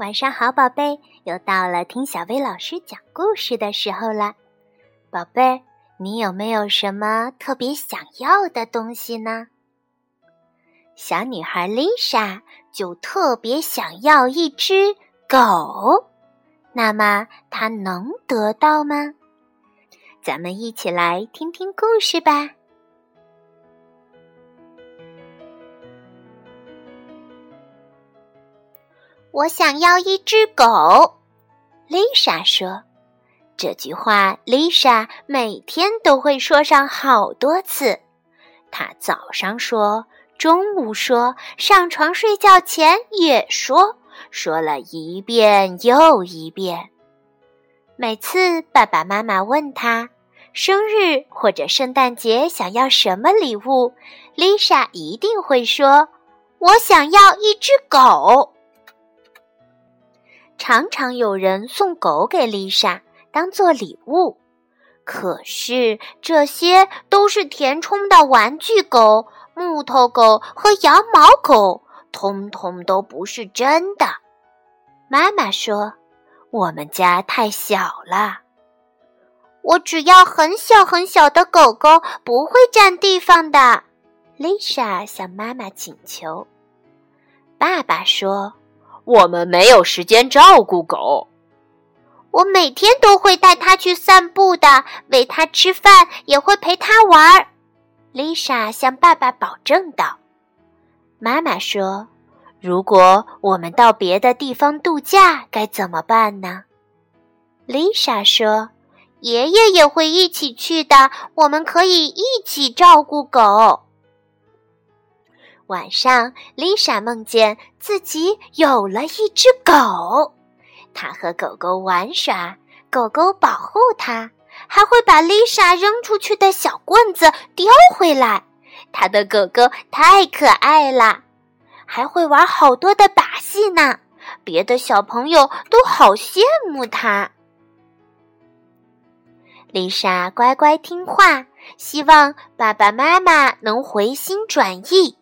晚上好，宝贝，又到了听小薇老师讲故事的时候了。宝贝，你有没有什么特别想要的东西呢？小女孩丽莎就特别想要一只狗，那么她能得到吗？咱们一起来听听故事吧。我想要一只狗，丽莎说。这句话，丽莎每天都会说上好多次。她早上说，中午说，上床睡觉前也说，说了一遍又一遍。每次爸爸妈妈问她生日或者圣诞节想要什么礼物，丽莎一定会说：“我想要一只狗。”常常有人送狗给丽莎当做礼物，可是这些都是填充的玩具狗、木头狗和羊毛狗，通通都不是真的。妈妈说：“我们家太小了，我只要很小很小的狗狗，不会占地方的。”丽莎向妈妈请求。爸爸说。我们没有时间照顾狗。我每天都会带它去散步的，喂它吃饭，也会陪它玩儿。丽莎向爸爸保证道。妈妈说：“如果我们到别的地方度假，该怎么办呢？”丽莎说：“爷爷也会一起去的，我们可以一起照顾狗。”晚上，丽莎梦见自己有了一只狗，她和狗狗玩耍，狗狗保护她，还会把丽莎扔出去的小棍子叼回来。她的狗狗太可爱了，还会玩好多的把戏呢，别的小朋友都好羡慕她。丽莎乖乖听话，希望爸爸妈妈能回心转意。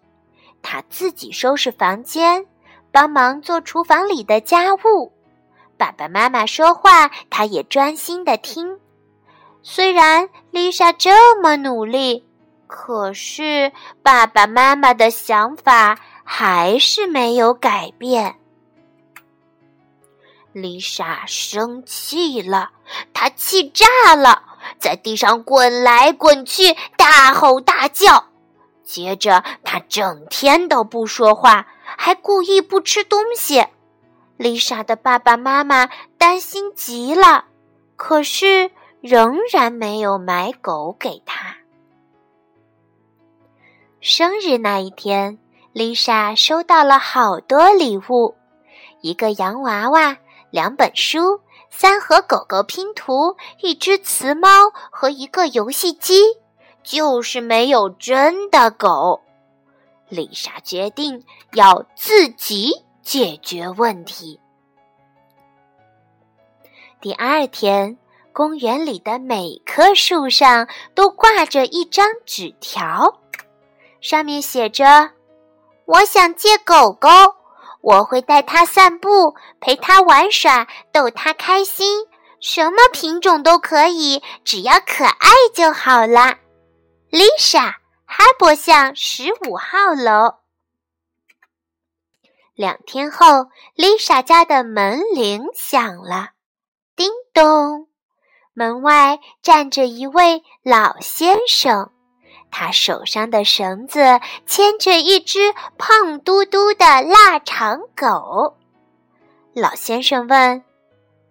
他自己收拾房间，帮忙做厨房里的家务。爸爸妈妈说话，他也专心的听。虽然丽莎这么努力，可是爸爸妈妈的想法还是没有改变。丽莎生气了，她气炸了，在地上滚来滚去，大吼大叫。接着，他整天都不说话，还故意不吃东西。丽莎的爸爸妈妈担心极了，可是仍然没有买狗给他。生日那一天，丽莎收到了好多礼物：一个洋娃娃、两本书、三盒狗狗拼图、一只雌猫和一个游戏机。就是没有真的狗，丽莎决定要自己解决问题。第二天，公园里的每棵树上都挂着一张纸条，上面写着：“我想借狗狗，我会带它散步，陪它玩耍，逗它开心，什么品种都可以，只要可爱就好啦。” Lisa，哈伯巷十五号楼。两天后，Lisa 家的门铃响了，叮咚！门外站着一位老先生，他手上的绳子牵着一只胖嘟嘟的腊肠狗。老先生问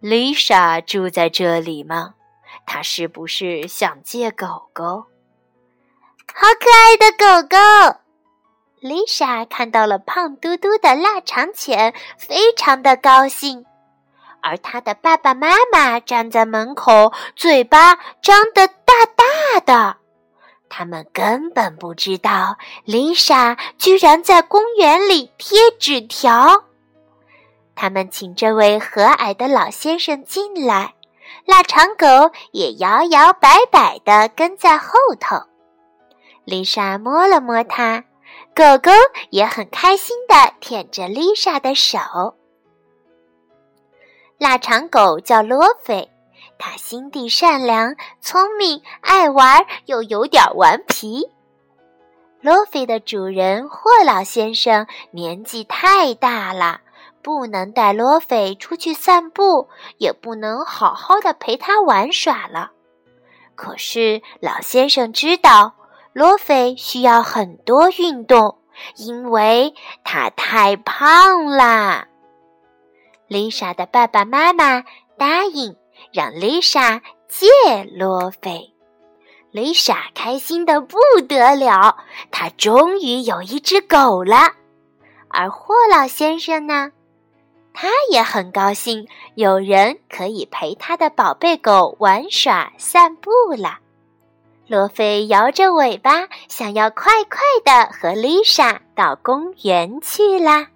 ：“Lisa 住在这里吗？他是不是想借狗狗？”好可爱的狗狗！丽莎看到了胖嘟嘟的腊肠犬，非常的高兴。而她的爸爸妈妈站在门口，嘴巴张得大大的。他们根本不知道丽莎居然在公园里贴纸条。他们请这位和蔼的老先生进来，腊肠狗也摇摇摆摆地跟在后头。丽莎摸了摸它，狗狗也很开心的舔着丽莎的手。腊肠狗叫罗菲，它心地善良、聪明、爱玩，又有点顽皮。罗菲的主人霍老先生年纪太大了，不能带罗菲出去散步，也不能好好的陪他玩耍了。可是老先生知道，罗菲需要很多运动，因为他太胖啦。丽莎的爸爸妈妈答应让丽莎借罗菲。丽莎开心的不得了，她终于有一只狗了。而霍老先生呢，他也很高兴，有人可以陪他的宝贝狗玩耍、散步了。罗菲摇着尾巴，想要快快的和丽莎到公园去啦。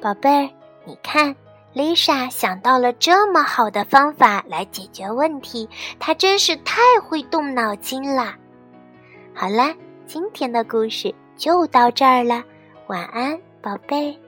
宝贝儿。你看，丽莎想到了这么好的方法来解决问题，她真是太会动脑筋了。好啦，今天的故事就到这儿了，晚安，宝贝。